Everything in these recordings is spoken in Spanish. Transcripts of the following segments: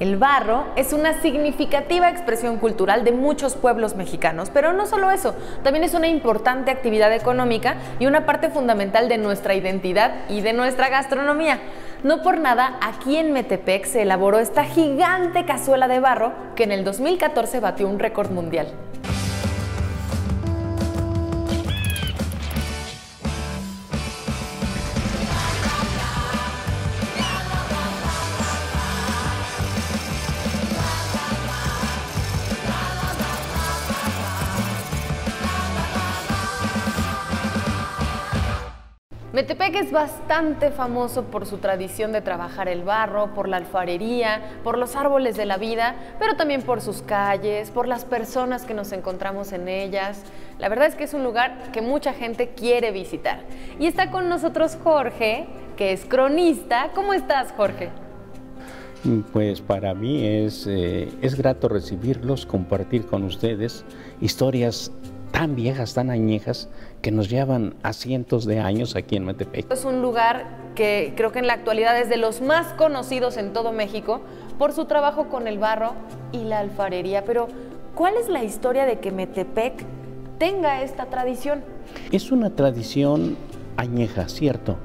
El barro es una significativa expresión cultural de muchos pueblos mexicanos, pero no solo eso, también es una importante actividad económica y una parte fundamental de nuestra identidad y de nuestra gastronomía. No por nada, aquí en Metepec se elaboró esta gigante cazuela de barro que en el 2014 batió un récord mundial. Metepec es bastante famoso por su tradición de trabajar el barro, por la alfarería, por los árboles de la vida, pero también por sus calles, por las personas que nos encontramos en ellas. La verdad es que es un lugar que mucha gente quiere visitar. Y está con nosotros Jorge, que es cronista. ¿Cómo estás, Jorge? Pues para mí es, eh, es grato recibirlos, compartir con ustedes historias tan viejas, tan añejas, que nos llevan a cientos de años aquí en Metepec. Es un lugar que creo que en la actualidad es de los más conocidos en todo México por su trabajo con el barro y la alfarería. Pero, ¿cuál es la historia de que Metepec tenga esta tradición? Es una tradición añeja, cierto,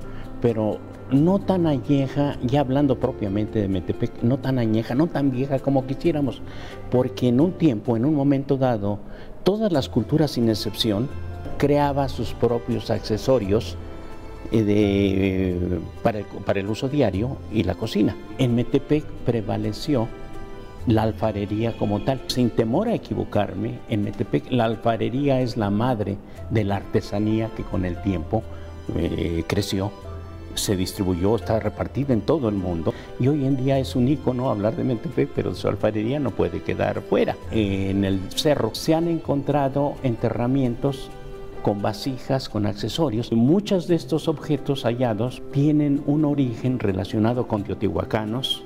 pero no tan añeja, ya hablando propiamente de Metepec, no tan añeja, no tan vieja como quisiéramos, porque en un tiempo, en un momento dado, todas las culturas sin excepción creaba sus propios accesorios eh, para, el, uso diario y la cocina. En Metepec prevaleció la alfarería como tal. Sin temor a equivocarme, en Metepec la alfarería es la madre de la artesanía que con el tiempo eh, creció, se distribuyó, está repartida en todo el mundo y hoy en día es un icono hablar de Metepec, pero su alfarería no puede quedar fuera. En el cerro se han encontrado enterramientos con vasijas, con accesorios. Muchos de estos objetos hallados tienen un origen relacionado con teotihuacanos,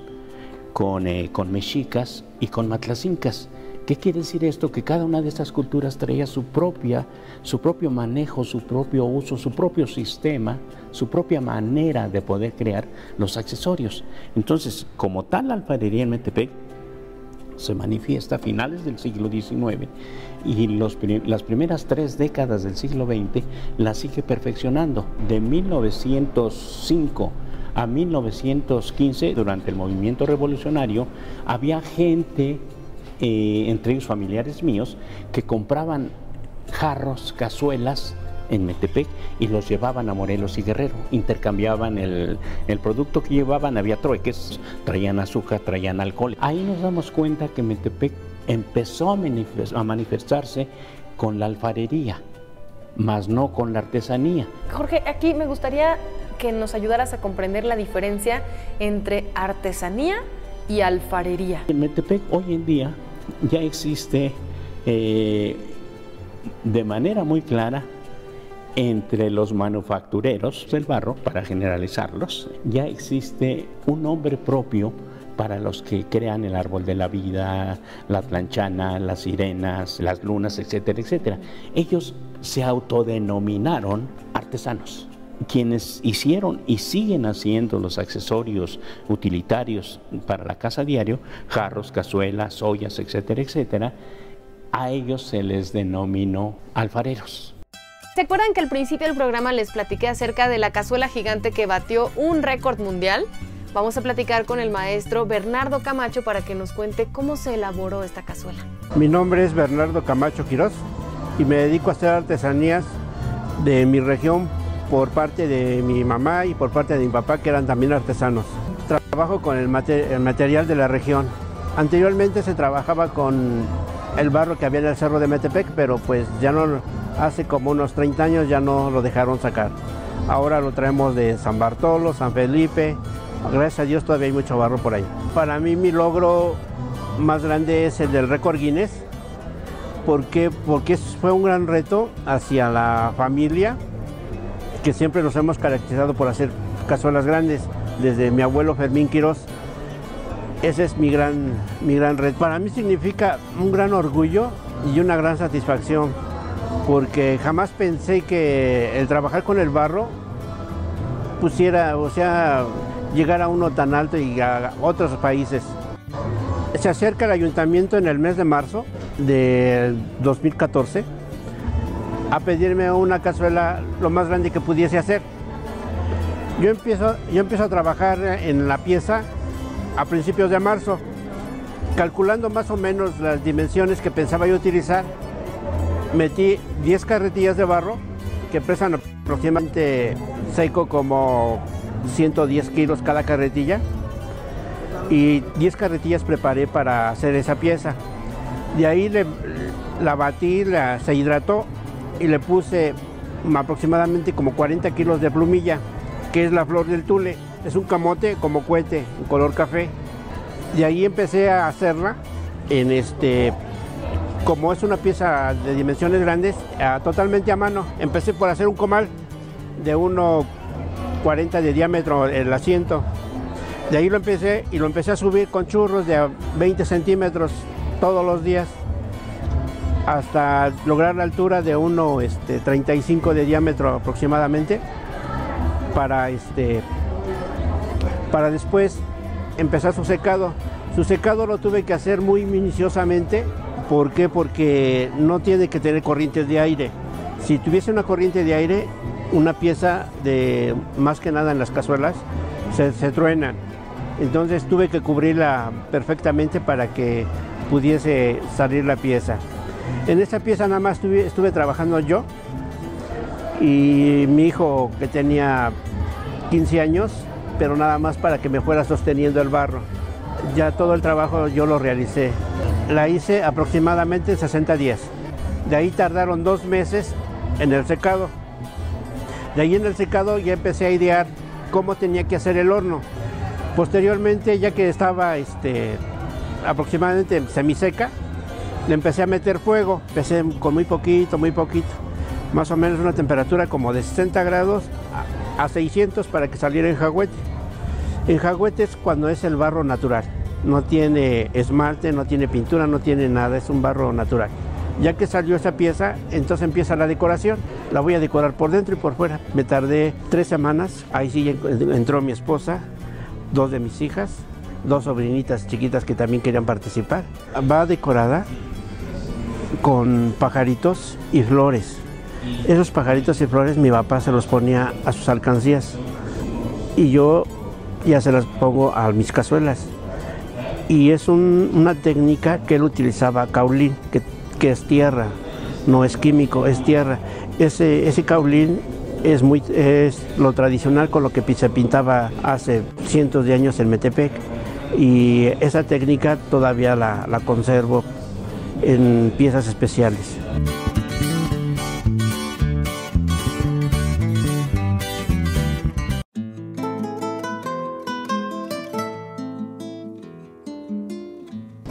con, eh, con mexicas y con matlacincas. ¿Qué quiere decir esto? Que cada una de estas culturas traía su propia, su propio manejo, su propio uso, su propio sistema, su propia manera de poder crear los accesorios. Entonces, como tal la alfarería en Metepec se manifiesta a finales del siglo XIX y las primeras tres décadas del siglo XX la sigue perfeccionando. De 1905 a 1915, durante el movimiento revolucionario, había gente eh, entre ellos familiares míos, que compraban jarros, cazuelas en Metepec y los llevaban a Morelos y Guerrero. Intercambiaban el, producto que llevaban, había trueques, traían azúcar, traían alcohol. Ahí nos damos cuenta que Metepec empezó a, manifestarse con la alfarería, más no con la artesanía. Jorge, aquí me gustaría que nos ayudaras a comprender la diferencia entre artesanía y alfarería. En Metepec hoy en día ya existe eh, de manera muy clara entre los manufactureros del barro, para generalizarlos, ya existe un nombre propio para los que crean el árbol de la vida, la planchana, las sirenas, las lunas, etcétera, etcétera. Ellos se autodenominaron artesanos quienes hicieron y siguen haciendo los accesorios utilitarios para la casa diario, jarros, cazuelas, ollas, etcétera, etcétera, a ellos se les denominó alfareros. ¿Se acuerdan que al principio del programa les platiqué acerca de la cazuela gigante que batió un récord mundial? Vamos a platicar con el maestro Bernardo Camacho para que nos cuente cómo se elaboró esta cazuela. Mi nombre es Bernardo Camacho Quirós y me dedico a hacer artesanías de mi región por parte de mi mamá y por parte de mi papá, que eran también artesanos. Trabajo con el, material de la región. Anteriormente se trabajaba con el barro que había en el cerro de Metepec, pero pues ya no, hace como unos 30 años ya no lo dejaron sacar. Ahora lo traemos de San Bartolo, San Felipe, gracias a Dios todavía hay mucho barro por ahí. Para mí mi logro más grande es el del récord Guinness, porque, porque fue un gran reto hacia la familia, que siempre nos hemos caracterizado por hacer cazuelas grandes, desde mi abuelo Fermín Quirós. Ese es mi gran, mi gran reto. Para mí significa un gran orgullo y una gran satisfacción, porque jamás pensé que el trabajar con el barro pusiera, o sea, llegar a uno tan alto y a otros países. Se acerca el ayuntamiento en el mes de marzo del 2014 a pedirme una cazuela lo más grande que pudiese hacer. Yo empiezo, yo empiezo a trabajar en la pieza a principios de marzo, calculando más o menos las dimensiones que pensaba yo utilizar. Metí 10 carretillas de barro que pesan aproximadamente seco como 110 kilos cada carretilla y 10 carretillas preparé para hacer esa pieza. De ahí la batí, la, se hidrató y le puse aproximadamente como 40 kilos de plumilla, que es la flor del tule. Es un camote como cohete, en color café. De ahí empecé a hacerla en este, como es una pieza de dimensiones grandes, totalmente a mano. Empecé por hacer un comal de 1,40 de diámetro el asiento. De ahí lo empecé y lo empecé a subir con churros de 20 centímetros todos los días hasta lograr la altura de 1,35 este, de diámetro aproximadamente para, este, para después empezar su secado. Su secado lo tuve que hacer muy minuciosamente. ¿Por qué? Porque no tiene que tener corrientes de aire. Si tuviese una corriente de aire, una pieza de más que nada en las cazuelas se, se truenan. Entonces tuve que cubrirla perfectamente para que pudiese salir la pieza. En esta pieza nada más estuve, trabajando yo y mi hijo que tenía 15 años, pero nada más para que me fuera sosteniendo el barro. Ya todo el trabajo yo lo realicé. La hice aproximadamente 60 días. De ahí tardaron dos meses en el secado. De ahí en el secado ya empecé a idear cómo tenía que hacer el horno. Posteriormente, ya que estaba este, aproximadamente semiseca, le empecé a meter fuego. Empecé con muy poquito, muy poquito. Más o menos una temperatura como de 60 grados a 600 para que saliera en jagüete. En jagüete es cuando es el barro natural. No tiene esmalte, no tiene pintura, no tiene nada, es un barro natural. Ya que salió esa pieza, entonces empieza la decoración. La voy a decorar por dentro y por fuera. Me tardé tres semanas. Ahí sí entró mi esposa, dos de mis hijas, dos sobrinitas chiquitas que también querían participar. Va decorada con pajaritos y flores. Esos pajaritos y flores mi papá se los ponía a sus alcancías y yo ya se las pongo a mis cazuelas. Y es una técnica que él utilizaba, caulín, que, que, es tierra, no es químico, es tierra. Ese, ese caulín es, muy, es lo tradicional con lo que se pintaba hace cientos de años en Metepec y esa técnica todavía la, la conservo en piezas especiales.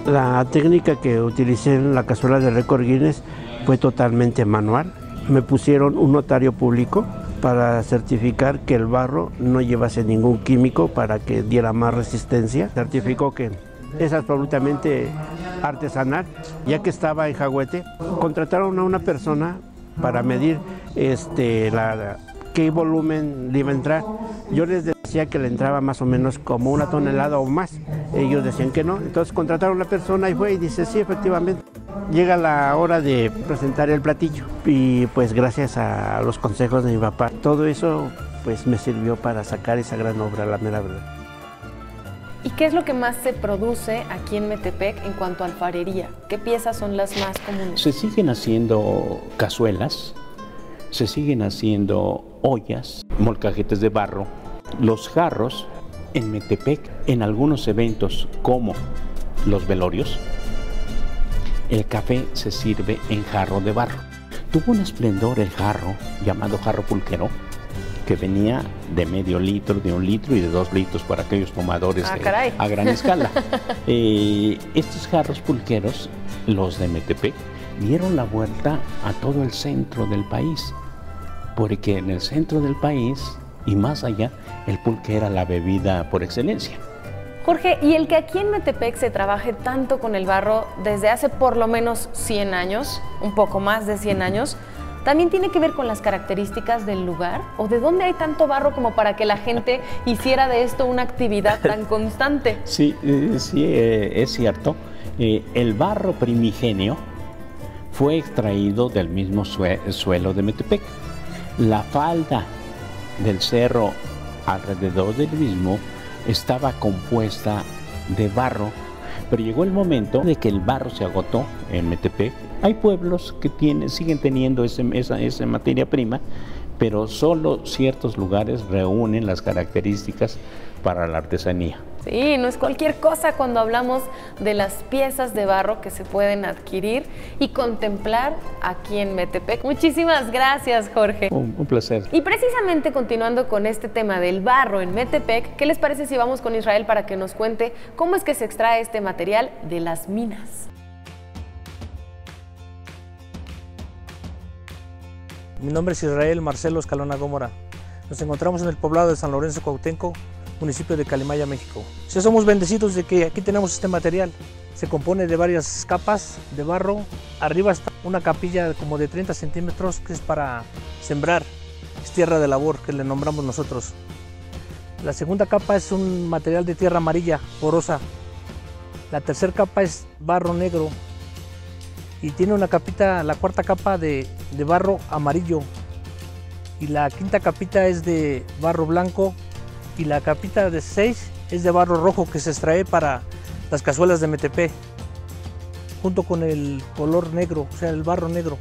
La técnica que utilicé en la cazuela de récord Guinness fue totalmente manual. Me pusieron un notario público para certificar que el barro no llevase ningún químico para que diera más resistencia. Certificó que es absolutamente artesanal, ya que estaba en Jagüete. Contrataron a una persona para medir este, la, qué volumen le iba a entrar. Yo les decía que le entraba más o menos como una tonelada o más. Ellos decían que no. Entonces contrataron a una persona y fue y dice, sí, efectivamente. Llega la hora de presentar el platillo y pues gracias a los consejos de mi papá, todo eso pues me sirvió para sacar esa gran obra, la mera verdad. ¿Y qué es lo que más se produce aquí en Metepec en cuanto a alfarería? ¿Qué piezas son las más comunes? Se siguen haciendo cazuelas, se siguen haciendo ollas, molcajetes de barro, los jarros en Metepec, en algunos eventos como los velorios, el café se sirve en jarro de barro. Tuvo un esplendor el jarro llamado jarro pulquero que venía de medio litro, de un litro y de dos litros para aquellos tomadores ah, a gran escala. Eh, estos jarros pulqueros, los de Metepec, dieron la vuelta a todo el centro del país, porque en el centro del país y más allá, el pulque era la bebida por excelencia. Jorge, y el que aquí en Metepec se trabaje tanto con el barro desde hace por lo menos 100 años, un poco más de 100 años, también tiene que ver con las características del lugar o de dónde hay tanto barro como para que la gente hiciera de esto una actividad tan constante. Sí, eh, sí, eh, es cierto. Eh, el barro primigenio fue extraído del mismo suelo de Metepec. La falda del cerro alrededor del mismo estaba compuesta de barro, pero llegó el momento de que el barro se agotó en Metepec. Hay pueblos que tienen, siguen teniendo esa, esa materia prima, pero solo ciertos lugares reúnen las características para la artesanía. Sí, no es cualquier cosa cuando hablamos de las piezas de barro que se pueden adquirir y contemplar aquí en Metepec. Muchísimas gracias, Jorge. Un, un, placer. Y precisamente continuando con este tema del barro en Metepec, ¿qué les parece si vamos con Israel para que nos cuente cómo es que se extrae este material de las minas? Mi nombre es Israel Marcelo Escalona Gómora. Nos encontramos en el poblado de San Lorenzo Cuautenco, municipio de Calimaya, México. Ya somos bendecidos de que aquí tenemos este material. Se compone de varias capas de barro. Arriba está una capilla como de 30 centímetros que es para sembrar. Es tierra de labor que le nombramos nosotros. La segunda capa es un material de tierra amarilla, porosa. La tercera capa es barro negro. Y tiene una capita, la cuarta capa de, de barro amarillo. Y la quinta capita es de barro blanco y la capita de 6 es de barro rojo que se extrae para las cazuelas de MTP junto con el color negro, o sea, el barro negro.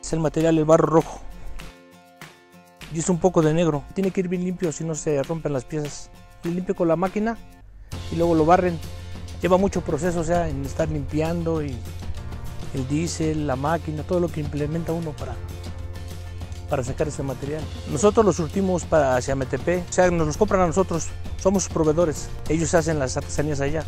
Es el material, el barro rojo. Y es un poco de negro. Tiene que ir bien limpio, si no se rompen las piezas. Y limpio con la máquina y luego lo barren. Lleva mucho proceso, o sea, en estar limpiando y el diésel, la máquina, todo lo que implementa uno para para sacar ese material. Nosotros los surtimos para hacia MTP, o sea, nos los compran a nosotros, somos proveedores, ellos hacen las artesanías allá.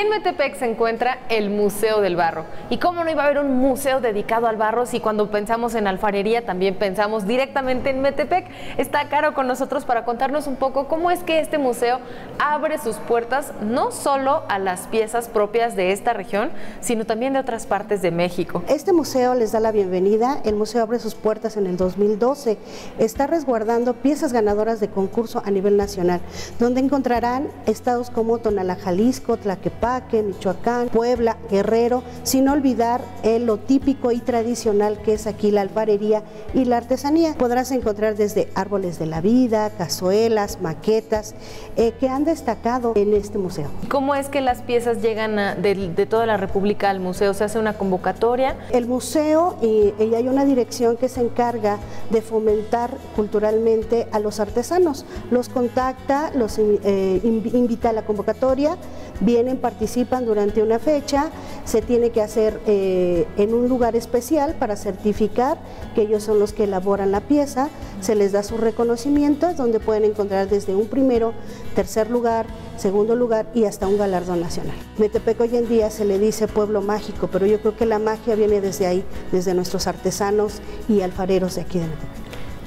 En Metepec se encuentra el Museo del Barro. ¿Y cómo no iba a haber un museo dedicado al barro si cuando pensamos en alfarería también pensamos directamente en Metepec? Está Caro con nosotros para contarnos un poco cómo es que este museo abre sus puertas no solo a las piezas propias de esta región, sino también de otras partes de México. Este museo les da la bienvenida. El museo abre sus puertas en el 2012. Está resguardando piezas ganadoras de concurso a nivel nacional, donde encontrarán estados como Tonalá, Jalisco, Tlaquepaque, Michoacán, Puebla, Guerrero, sin olvidar el, lo típico y tradicional que es aquí la alfarería y la artesanía. Podrás encontrar desde árboles de la vida, cazuelas, maquetas, eh, que han destacado en este museo. ¿Cómo es que las piezas llegan a, de, de, toda la República al museo? ¿Se hace una convocatoria? El museo y, y hay una dirección que se encarga de fomentar culturalmente a los artesanos. Los contacta, los eh, invita a la convocatoria, vienen, participan durante una fecha, se tiene que hacer eh, en un lugar especial para certificar que ellos son los que elaboran la pieza, se les da sus reconocimientos donde pueden encontrar desde un primero, tercer lugar, segundo lugar y hasta un galardón nacional. Metepec hoy en día se le dice pueblo mágico, pero yo creo que la magia viene desde ahí, desde nuestros artesanos y alfareros de aquí de Metepec.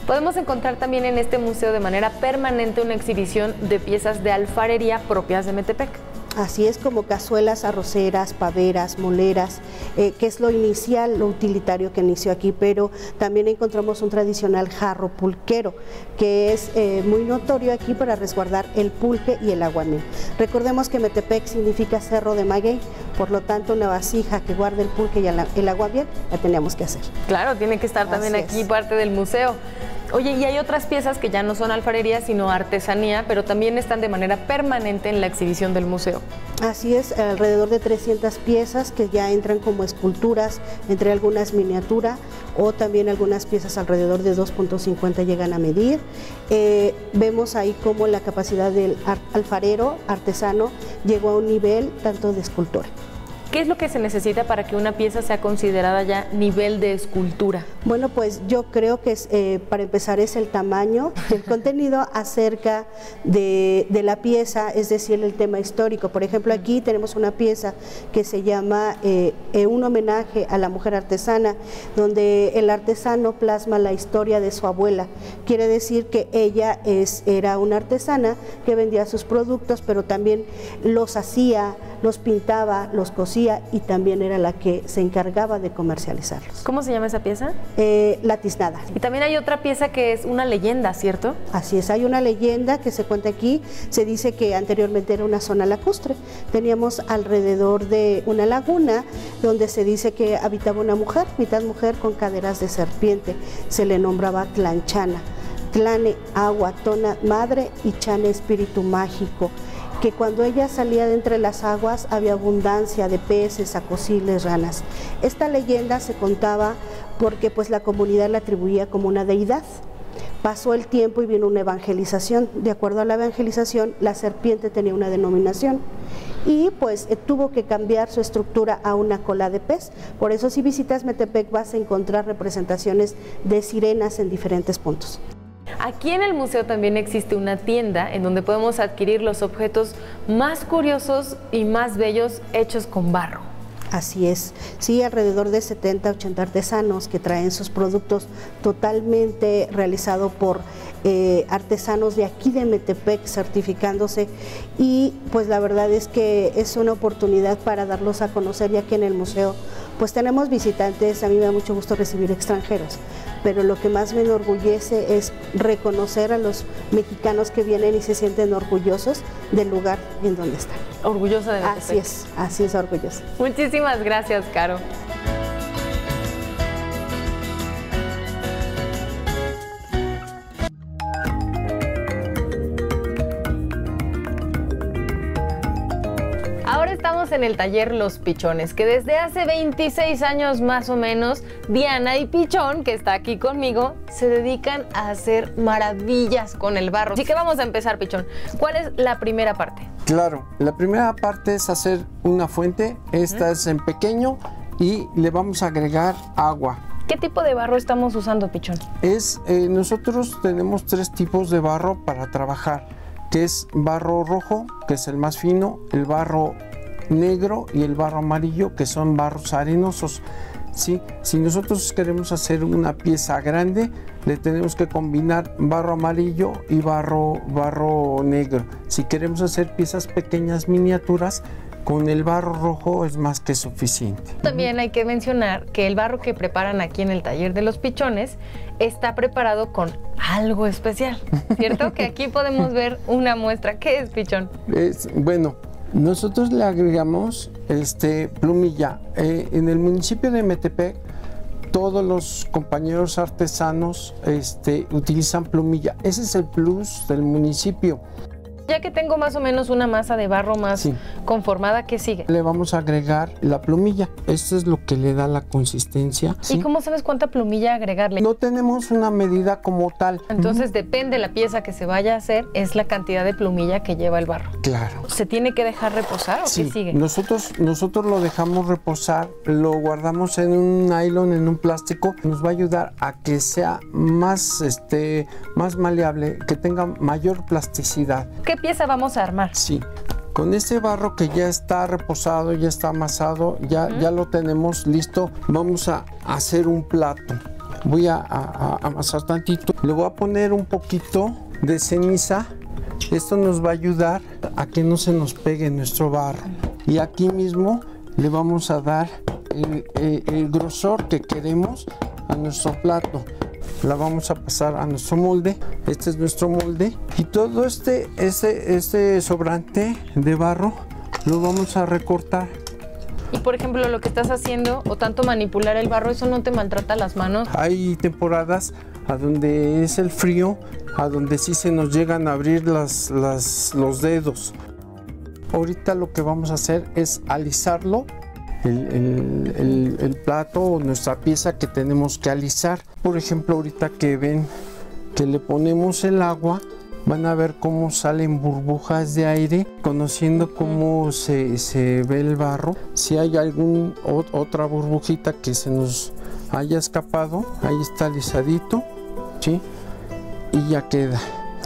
Podemos encontrar también en este museo de manera permanente una exhibición de piezas de alfarería propias de Metepec. Así es como cazuelas arroceras, paveras, moleras, eh, que es lo inicial, lo utilitario que inició aquí, pero también encontramos un tradicional jarro pulquero, que es eh, muy notorio aquí para resguardar el pulque y el aguamiel. Recordemos que Metepec significa cerro de maguey, por lo tanto una vasija que guarde el pulque y el aguamiel la tenemos que hacer. Claro, tiene que estar también aquí es. parte del museo. Oye, y hay otras piezas que ya no son alfarería, sino artesanía, pero también están de manera permanente en la exhibición del museo. Así es, alrededor de 300 piezas que ya entran como esculturas, entre algunas miniatura o también algunas piezas alrededor de 2.50 llegan a medir. Eh, vemos ahí cómo la capacidad del alfarero artesano llegó a un nivel tanto de escultura. ¿Qué es lo que se necesita para que una pieza sea considerada ya nivel de escultura? Bueno, pues yo creo que es, eh, para empezar es el tamaño, el contenido acerca de, de, la pieza, es decir, el tema histórico. Por ejemplo, aquí tenemos una pieza que se llama eh, eh, Un homenaje a la mujer artesana, donde el artesano plasma la historia de su abuela. Quiere decir que ella es, era una artesana que vendía sus productos, pero también los hacía, los pintaba, los cosía y también era la que se encargaba de comercializarlos. ¿Cómo se llama esa pieza? Eh, la tiznada. Y también hay otra pieza que es una leyenda, ¿cierto? Así es, hay una leyenda que se cuenta aquí, se dice que anteriormente era una zona lacustre. Teníamos alrededor de una laguna donde se dice que habitaba una mujer, mitad mujer con caderas de serpiente. Se le nombraba Tlanchana. Tlane, agua, tona, madre y chane, espíritu mágico que cuando ella salía de entre las aguas había abundancia de peces, acosiles, ranas. Esta leyenda se contaba porque pues la comunidad la atribuía como una deidad. Pasó el tiempo y vino una evangelización. De acuerdo a la evangelización, la serpiente tenía una denominación y pues eh, tuvo que cambiar su estructura a una cola de pez. Por eso si visitas Metepec vas a encontrar representaciones de sirenas en diferentes puntos. Aquí en el museo también existe una tienda en donde podemos adquirir los objetos más curiosos y más bellos hechos con barro. Así es, sí, alrededor de 70, 80 artesanos que traen sus productos totalmente realizados por eh, artesanos de aquí de Metepec certificándose. Y pues la verdad es que es una oportunidad para darlos a conocer ya que en el museo pues tenemos visitantes, a mí me da mucho gusto recibir extranjeros, pero lo que más me enorgullece es reconocer a los mexicanos que vienen y se sienten orgullosos del lugar en donde están. Orgullosa de. Así es, así es orgullosa. Muchísimas gracias, Caro. En el taller Los Pichones, que desde hace 26 años más o menos, Diana y Pichón, que está aquí conmigo, se dedican a hacer maravillas con el barro. Así que vamos a empezar, Pichón. ¿Cuál es la primera parte? Claro, la primera parte es hacer una fuente. Esta es en pequeño y le vamos a agregar agua. ¿Qué tipo de barro estamos usando, Pichón? Es, eh, nosotros tenemos tres tipos de barro para trabajar, que es barro rojo, que es el más fino, el barro negro y el barro amarillo, que son barros arenosos. ¿sí? Si nosotros queremos hacer una pieza grande, le tenemos que combinar barro amarillo y barro, barro negro. Si queremos hacer piezas pequeñas, miniaturas, con el barro rojo es más que suficiente. También hay que mencionar que el barro que preparan aquí en el taller de los pichones está preparado con algo especial, ¿cierto? que aquí podemos ver una muestra. ¿Qué es pichón? Es, bueno, nosotros le agregamos este, plumilla. Eh, en el municipio de Metepec, todos los compañeros artesanos este, utilizan plumilla. Ese es el plus del municipio. Ya que tengo más o menos una masa de barro más conformada, ¿qué sigue? Le vamos a agregar la plumilla. Esto es lo que le da la consistencia. ¿Y cómo sabes cuánta plumilla agregarle? No tenemos una medida como tal. Entonces depende la pieza que se vaya a hacer, es la cantidad de plumilla que lleva el barro. Claro. ¿Se tiene que dejar reposar o qué sigue? Nosotros, nosotros lo dejamos reposar, lo guardamos en un nylon, en un plástico. Nos va a ayudar a que sea más, este, más maleable, que tenga mayor plasticidad. ¿Qué pieza vamos a armar? Sí. Con este barro que ya está reposado, ya está amasado, ya, ya lo tenemos listo, vamos a hacer un plato. Voy a, amasar tantito. Le voy a poner un poquito de ceniza. Esto nos va a ayudar a que no se nos pegue nuestro barro. Y aquí mismo le vamos a dar el grosor que queremos a nuestro plato la vamos a pasar a nuestro molde. Este es nuestro molde. Y todo este, este, este sobrante de barro lo vamos a recortar. Y por ejemplo, lo que estás haciendo o tanto manipular el barro, ¿eso no te maltrata las manos? Hay temporadas a donde es el frío, a donde sí se nos llegan a abrir las, los dedos. Ahorita lo que vamos a hacer es alisarlo el, plato o nuestra pieza que tenemos que alisar. Por ejemplo, ahorita que ven que le ponemos el agua, van a ver cómo salen burbujas de aire, conociendo cómo se, se ve el barro. Si hay algún otra burbujita que se nos haya escapado, ahí está alisadito, ¿sí? Y ya queda.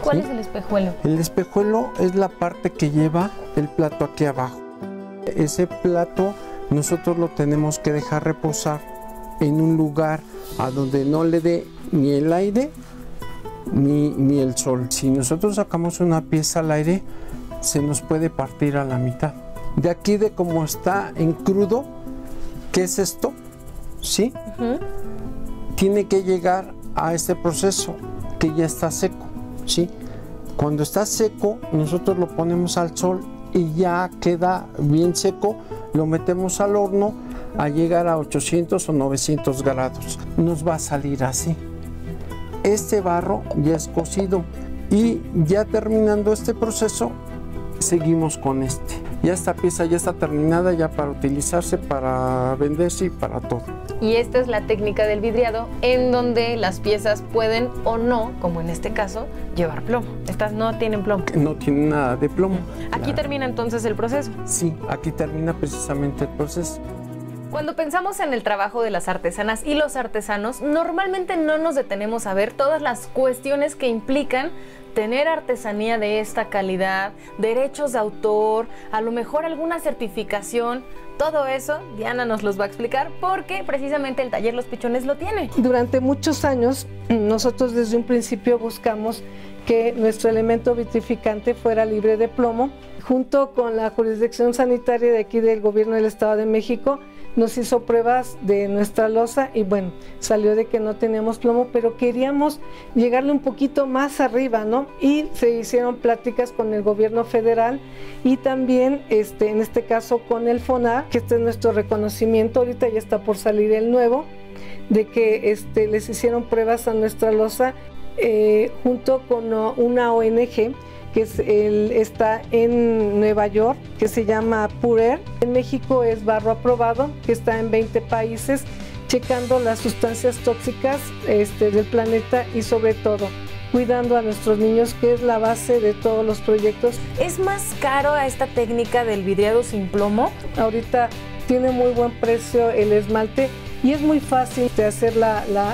¿Cuál es el espejuelo? El espejuelo es la parte que lleva el plato aquí abajo. Ese plato nosotros lo tenemos que dejar reposar en un lugar a donde no le dé ni el aire ni, ni, el sol. Si nosotros sacamos una pieza al aire, se nos puede partir a la mitad. de aquí de cómo está en crudo, ¿qué es esto? ¿Sí? Tiene que llegar a este proceso que ya está seco, ¿sí? Cuando está seco, nosotros lo ponemos al sol y ya queda bien seco, lo metemos al horno a llegar a 800 o 900 grados. Nos va a salir así. Este barro ya es cocido y ya terminando este proceso, seguimos con este. Ya esta pieza ya está terminada ya para utilizarse, para venderse y para todo. Y esta es la técnica del vidriado en donde las piezas pueden o no, como en este caso, llevar plomo. Estas no tienen plomo. No tiene nada de plomo. Aquí termina entonces el proceso. Sí, aquí termina precisamente el proceso. Cuando pensamos en el trabajo de las artesanas y los artesanos, normalmente no nos detenemos a ver todas las cuestiones que implican tener artesanía de esta calidad, derechos de autor, a lo mejor alguna certificación. Todo eso Diana nos los va a explicar porque precisamente el taller Los Pichones lo tiene. Durante muchos años nosotros desde un principio buscamos que nuestro elemento vitrificante fuera libre de plomo. Junto con la jurisdicción sanitaria de aquí del gobierno del Estado de México, nos hizo pruebas de nuestra losa y bueno, salió de que no teníamos plomo, pero queríamos llegarle un poquito más arriba, ¿no? Y se hicieron pláticas con el gobierno federal y también, este, en este caso, con el FONAR, que este es nuestro reconocimiento, ahorita ya está por salir el nuevo, de que este, les hicieron pruebas a nuestra losa eh, junto con una ONG que es el, está en Nueva York, que se llama Purer. En México es barro aprobado, que está en 20 países, checando las sustancias tóxicas este, del planeta y sobre todo cuidando a nuestros niños, que es la base de todos los proyectos. ¿Es más caro a esta técnica del vidriado sin plomo? Ahorita tiene muy buen precio el esmalte y es muy fácil de hacer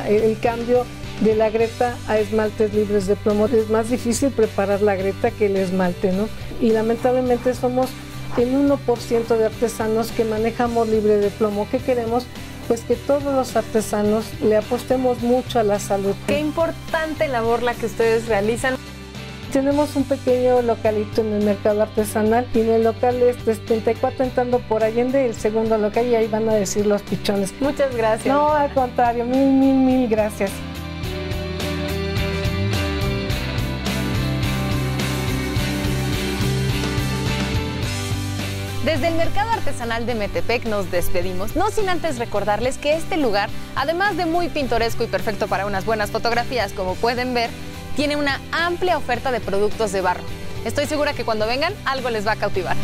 el cambio de la greta a esmaltes libres de plomo. Es más difícil preparar la greta que el esmalte, ¿no? Y lamentablemente somos el 1% de artesanos que manejamos libre de plomo. ¿Qué queremos? Pues que todos los artesanos le apostemos mucho a la salud. Qué importante labor la que ustedes realizan. Tenemos un pequeño localito en el mercado artesanal y en el local es 34 entrando por Allende, el segundo local y ahí van a decir los pichones. Muchas gracias. No, al contrario, mil, mil, mil gracias. Desde el Mercado Artesanal de Metepec nos despedimos, no sin antes recordarles que este lugar, además de muy pintoresco y perfecto para unas buenas fotografías, como pueden ver, tiene una amplia oferta de productos de barro. Estoy segura que cuando vengan algo les va a cautivar.